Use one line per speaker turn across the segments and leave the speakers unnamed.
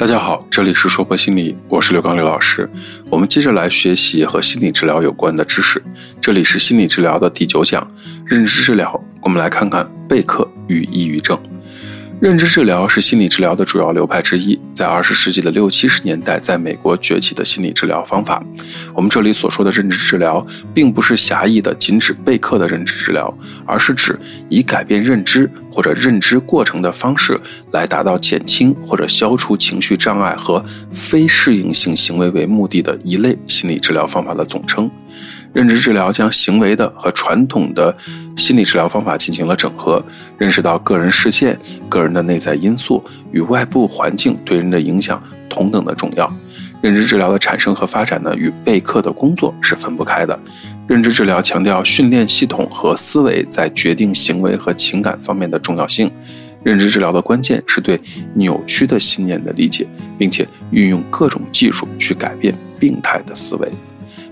大家好，这里是说破心理，我是刘刚刘老师。我们接着来学习和心理治疗有关的知识。这里是心理治疗的第九讲，认知治疗。我们来看看贝克与抑郁症。认知治疗是心理治疗的主要流派之一，在二十世纪的六七十年代，在美国崛起的心理治疗方法。我们这里所说的认知治疗，并不是狭义的仅指贝克的认知治疗，而是指以改变认知或者认知过程的方式，来达到减轻或者消除情绪障碍和非适应性行为为目的的一类心理治疗方法的总称。认知治疗将行为的和传统的心理治疗方法进行了整合，认识到个人事件、个人的内在因素与外部环境对人的影响同等的重要。认知治疗的产生和发展呢，与贝克的工作是分不开的。认知治疗强调训练系统和思维在决定行为和情感方面的重要性。认知治疗的关键是对扭曲的信念的理解，并且运用各种技术去改变病态的思维。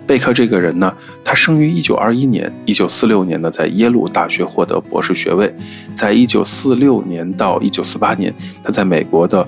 贝克这个人呢，他生于一九二一年，一九四六年呢，在耶鲁大学获得博士学位，在一九四六年到一九四八年，他在美国的。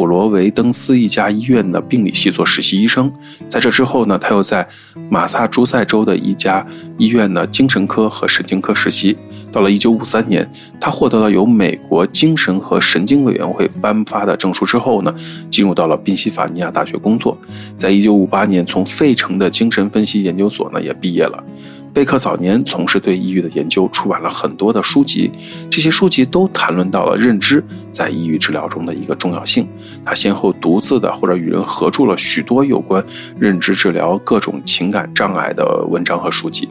普罗维登斯一家医院的病理系做实习医生，在这之后呢，他又在马萨诸塞州的一家医院呢精神科和神经科实习。到了1953年，他获得了由美国精神和神经委员会颁发的证书之后呢，进入到了宾夕法尼亚大学工作。在1958年，从费城的精神分析研究所呢也毕业了。贝克早年从事对抑郁的研究，出版了很多的书籍，这些书籍都谈论到了认知在抑郁治疗中的一个重要性。他先后独自的或者与人合著了许多有关认知治疗各种情感障碍的文章和书籍。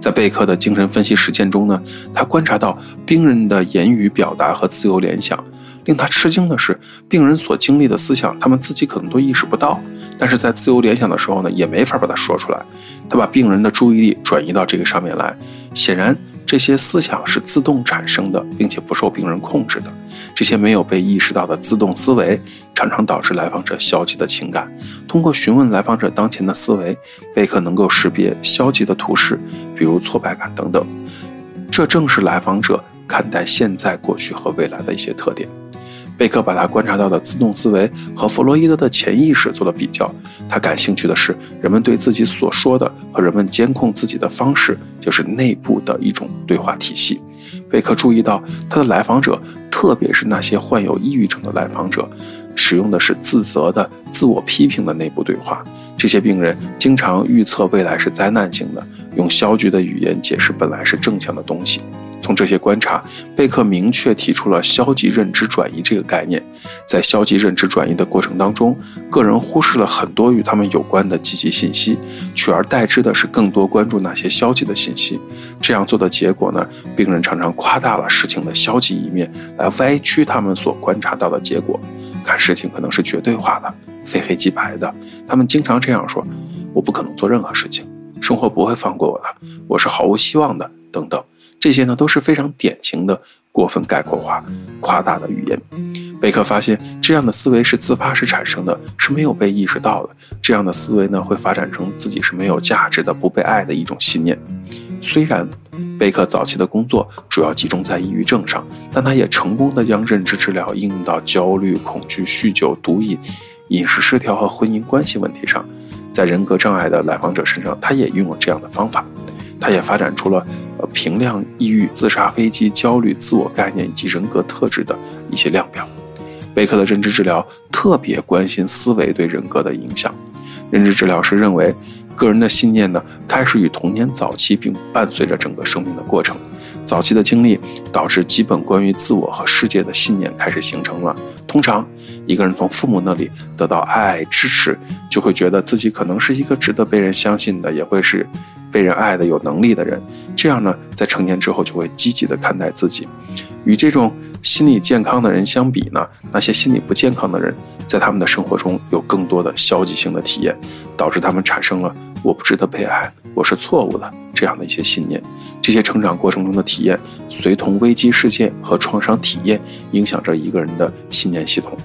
在贝克的精神分析实践中呢，他观察到病人的言语表达和自由联想。令他吃惊的是，病人所经历的思想，他们自己可能都意识不到，但是在自由联想的时候呢，也没法把它说出来。他把病人的注意力转移到这个上面来，显然这些思想是自动产生的，并且不受病人控制的。这些没有被意识到的自动思维，常常导致来访者消极的情感。通过询问来访者当前的思维，贝克能够识别消极的图示，比如挫败感等等。这正是来访者看待现在、过去和未来的一些特点。贝克把他观察到的自动思维和弗洛伊德的潜意识做了比较。他感兴趣的是人们对自己所说的和人们监控自己的方式，就是内部的一种对话体系。贝克注意到他的来访者，特别是那些患有抑郁症的来访者，使用的是自责的、自我批评的内部对话。这些病人经常预测未来是灾难性的，用消极的语言解释本来是正向的东西。从这些观察，贝克明确提出了消极认知转移这个概念。在消极认知转移的过程当中，个人忽视了很多与他们有关的积极信息，取而代之的是更多关注那些消极的信息。这样做的结果呢？病人常常夸大了事情的消极一面，来歪曲他们所观察到的结果，看事情可能是绝对化的、非黑即白的。他们经常这样说：“我不可能做任何事情，生活不会放过我的，我是毫无希望的。”等等。这些呢都是非常典型的过分概括化、夸大的语言。贝克发现，这样的思维是自发式产生的，是没有被意识到的。这样的思维呢，会发展成自己是没有价值的、不被爱的一种信念。虽然贝克早期的工作主要集中在抑郁症上，但他也成功的将认知治疗应用到焦虑、恐惧、酗酒、毒瘾、饮食失调和婚姻关系问题上。在人格障碍的来访者身上，他也用了这样的方法。他也发展出了。呃平量抑郁、自杀、危机、焦虑、自我概念以及人格特质的一些量表。贝克的认知治疗特别关心思维对人格的影响。认知治疗师认为，个人的信念呢，开始于童年早期，并伴随着整个生命的过程。早期的经历导致基本关于自我和世界的信念开始形成了。通常，一个人从父母那里得到爱、支持，就会觉得自己可能是一个值得被人相信的，也会是。被人爱的有能力的人，这样呢，在成年之后就会积极的看待自己。与这种心理健康的人相比呢，那些心理不健康的人，在他们的生活中有更多的消极性的体验，导致他们产生了“我不值得被爱，我是错误的”这样的一些信念。这些成长过程中的体验，随同危机事件和创伤体验，影响着一个人的信念系统。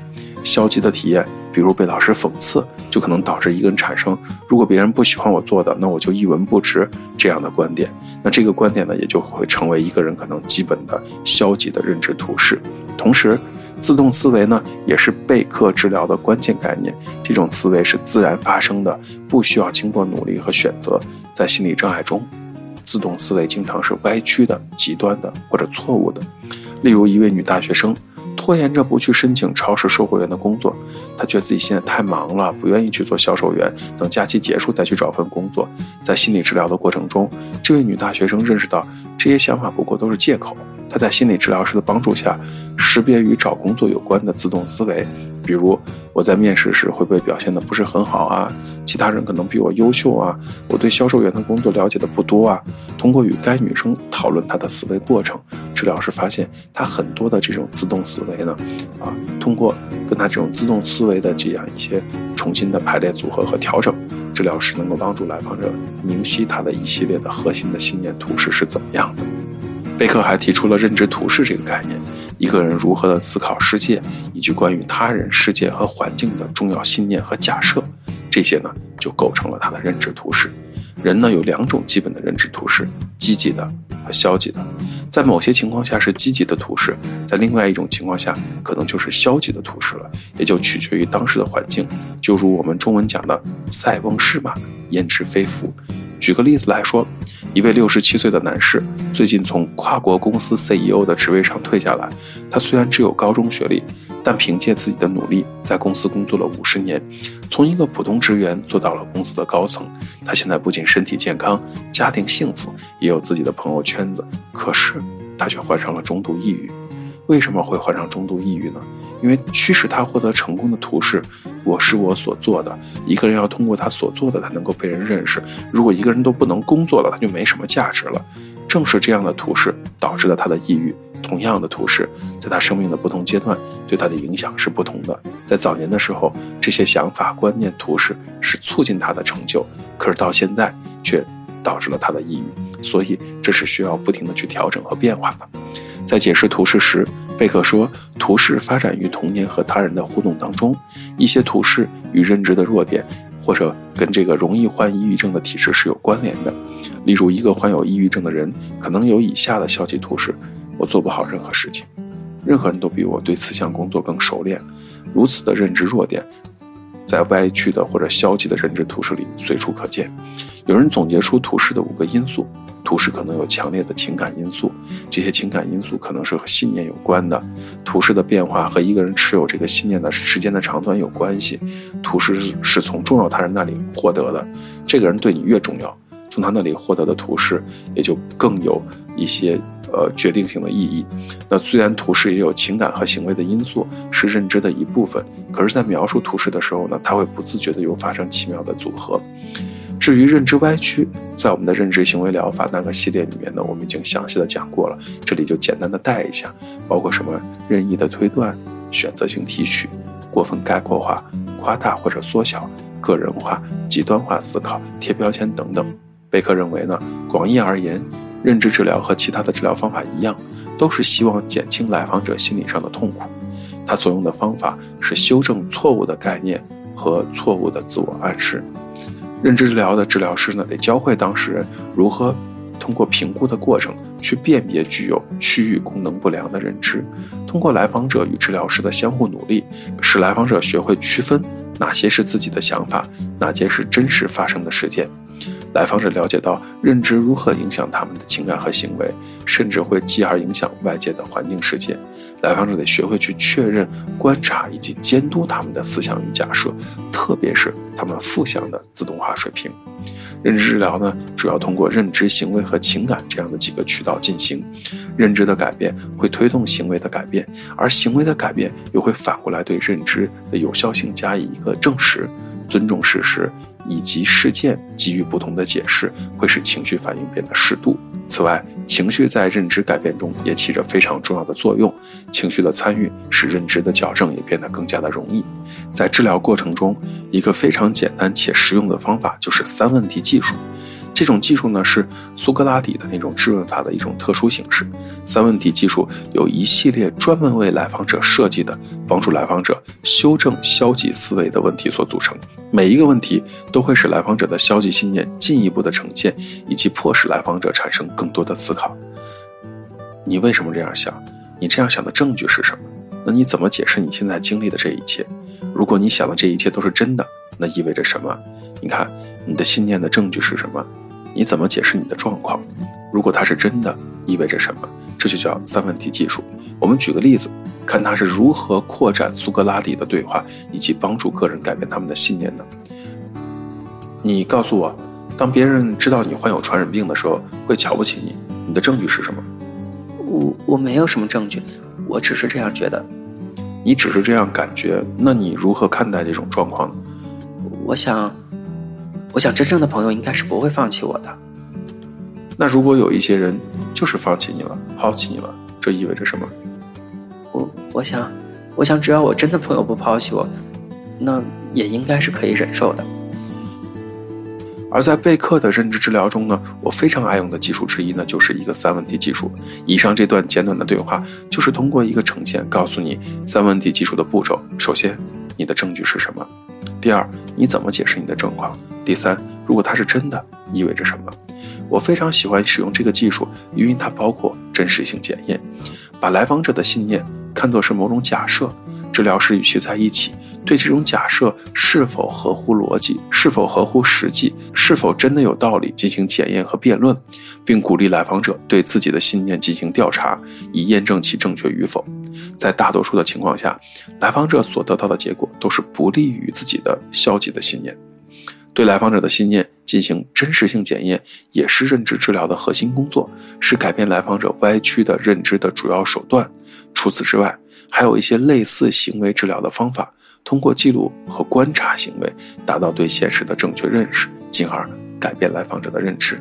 消极的体验。比如被老师讽刺，就可能导致一个人产生：如果别人不喜欢我做的，那我就一文不值这样的观点。那这个观点呢，也就会成为一个人可能基本的消极的认知图式。同时，自动思维呢，也是备课治疗的关键概念。这种思维是自然发生的，不需要经过努力和选择。在心理障碍中，自动思维经常是歪曲的、极端的或者错误的。例如，一位女大学生拖延着不去申请超市售货员的工作，她觉得自己现在太忙了，不愿意去做销售员，等假期结束再去找份工作。在心理治疗的过程中，这位女大学生认识到这些想法不过都是借口。他在心理治疗师的帮助下，识别与找工作有关的自动思维，比如我在面试时会不会表现的不是很好啊？其他人可能比我优秀啊？我对销售员的工作了解的不多啊？通过与该女生讨论她的思维过程，治疗师发现她很多的这种自动思维呢，啊，通过跟她这种自动思维的这样一些重新的排列组合和调整，治疗师能够帮助来访者明晰他的一系列的核心的信念图式是怎么样的。贝克还提出了认知图式这个概念，一个人如何的思考世界，以及关于他人、世界和环境的重要信念和假设，这些呢就构成了他的认知图式。人呢有两种基本的认知图式，积极的和消极的。在某些情况下是积极的图式，在另外一种情况下可能就是消极的图式了，也就取决于当时的环境。就如我们中文讲的“塞翁失马，焉知非福”。举个例子来说。一位六十七岁的男士最近从跨国公司 CEO 的职位上退下来。他虽然只有高中学历，但凭借自己的努力，在公司工作了五十年，从一个普通职员做到了公司的高层。他现在不仅身体健康，家庭幸福，也有自己的朋友圈子。可是他却患上了中度抑郁。为什么会患上中度抑郁呢？因为驱使他获得成功的图是，我是我所做的。一个人要通过他所做的，才能够被人认识。如果一个人都不能工作了，他就没什么价值了。正是这样的图式导致了他的抑郁。同样的图式，在他生命的不同阶段，对他的影响是不同的。在早年的时候，这些想法、观念、图式是促进他的成就，可是到现在却导致了他的抑郁。所以，这是需要不停的去调整和变化的。在解释图式时，贝克说，图式发展于童年和他人的互动当中，一些图式与认知的弱点，或者跟这个容易患抑郁症的体质是有关联的。例如，一个患有抑郁症的人可能有以下的消极图式：我做不好任何事情，任何人都比我对此项工作更熟练。如此的认知弱点，在歪曲的或者消极的认知图式里随处可见。有人总结出图式的五个因素。图式可能有强烈的情感因素，这些情感因素可能是和信念有关的。图式的变化和一个人持有这个信念的时间的长短有关系。图式是从重要他人那里获得的，这个人对你越重要，从他那里获得的图式也就更有一些呃决定性的意义。那虽然图式也有情感和行为的因素，是认知的一部分，可是，在描述图式的时候呢，他会不自觉的又发生奇妙的组合。至于认知歪曲，在我们的认知行为疗法那个系列里面呢，我们已经详细的讲过了，这里就简单的带一下，包括什么任意的推断、选择性提取、过分概括化、夸大或者缩小、个人化、极端化思考、贴标签等等。贝克认为呢，广义而言，认知治疗和其他的治疗方法一样，都是希望减轻来访者心理上的痛苦。他所用的方法是修正错误的概念和错误的自我暗示。认知治疗的治疗师呢，得教会当事人如何通过评估的过程去辨别具有区域功能不良的认知。通过来访者与治疗师的相互努力，使来访者学会区分哪些是自己的想法，哪些是真实发生的事件。来访者了解到认知如何影响他们的情感和行为，甚至会继而影响外界的环境世界。来访者得学会去确认、观察以及监督他们的思想与假设，特别是他们负向的自动化水平。认知治疗呢，主要通过认知、行为和情感这样的几个渠道进行。认知的改变会推动行为的改变，而行为的改变又会反过来对认知的有效性加以一个证实。尊重事实以及事件给予不同的解释，会使情绪反应变得适度。此外，情绪在认知改变中也起着非常重要的作用。情绪的参与使认知的矫正也变得更加的容易。在治疗过程中，一个非常简单且实用的方法就是三问题技术。这种技术呢，是苏格拉底的那种质问法的一种特殊形式。三问题技术有一系列专门为来访者设计的，帮助来访者修正消极思维的问题所组成。每一个问题都会使来访者的消极信念进一步的呈现，以及迫使来访者产生更多的思考。你为什么这样想？你这样想的证据是什么？那你怎么解释你现在经历的这一切？如果你想的这一切都是真的，那意味着什么？你看，你的信念的证据是什么？你怎么解释你的状况？如果它是真的，意味着什么？这就叫三问题技术。我们举个例子，看他是如何扩展苏格拉底的对话，以及帮助个人改变他们的信念的。你告诉我，当别人知道你患有传染病的时候，会瞧不起你，你的证据是什么？
我我没有什么证据，我只是这样觉得。
你只是这样感觉，那你如何看待这种状况呢？
我想，我想真正的朋友应该是不会放弃我的。
那如果有一些人就是放弃你了，抛弃你了，这意味着什么？
我我想，我想只要我真的朋友不抛弃我，那也应该是可以忍受的。
而在贝克的认知治疗中呢，我非常爱用的技术之一呢，就是一个三问题技术。以上这段简短的对话，就是通过一个呈现，告诉你三问题技术的步骤。首先，你的证据是什么？第二，你怎么解释你的状况？第三，如果它是真的，意味着什么？我非常喜欢使用这个技术，因为它包括真实性检验，把来访者的信念看作是某种假设。治疗师与其在一起，对这种假设是否合乎逻辑、是否合乎实际、是否真的有道理进行检验和辩论，并鼓励来访者对自己的信念进行调查，以验证其正确与否。在大多数的情况下，来访者所得到的结果都是不利于自己的消极的信念。对来访者的信念进行真实性检验，也是认知治疗的核心工作，是改变来访者歪曲的认知的主要手段。除此之外，还有一些类似行为治疗的方法，通过记录和观察行为，达到对现实的正确认识，进而改变来访者的认知。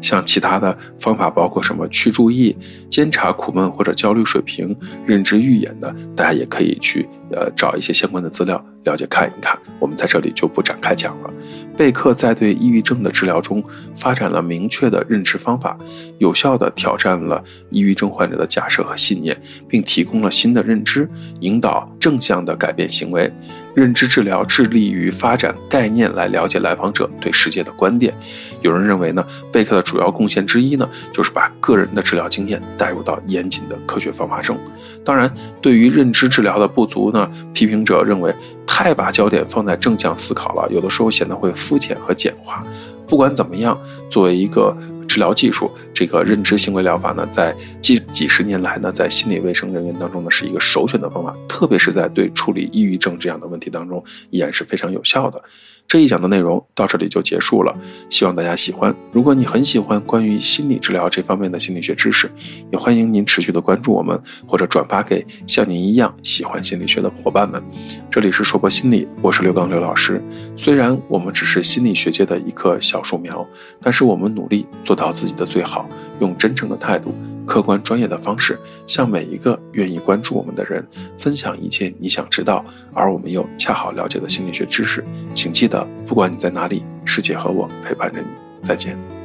像其他的方法，包括什么去注意、监察苦闷或者焦虑水平、认知预演的，大家也可以去呃找一些相关的资料了解看一看。我们在这里就不展开讲了。贝克在对抑郁症的治疗中发展了明确的认知方法，有效地挑战了抑郁症患者的假设和信念，并提供了新的认知，引导正向的改变行为。认知治疗致力于发展概念来了解来访者对世界的观点。有人认为呢，贝克的主要贡献之一呢，就是把个人的治疗经验带入到严谨的科学方法中。当然，对于认知治疗的不足呢，批评者认为太把焦点放在正向思考了，有的时候显得会肤浅和简化。不管怎么样，作为一个。治疗技术，这个认知行为疗法呢，在近几十年来呢，在心理卫生人员当中呢，是一个首选的方法，特别是在对处理抑郁症这样的问题当中，依然是非常有效的。这一讲的内容到这里就结束了，希望大家喜欢。如果你很喜欢关于心理治疗这方面的心理学知识，也欢迎您持续的关注我们，或者转发给像您一样喜欢心理学的伙伴们。这里是说博心理，我是刘刚刘老师。虽然我们只是心理学界的一棵小树苗，但是我们努力做到自己的最好，用真诚的态度。客观专业的方式，向每一个愿意关注我们的人分享一切你想知道而我们又恰好了解的心理学知识。请记得，不管你在哪里，世界和我陪伴着你。再见。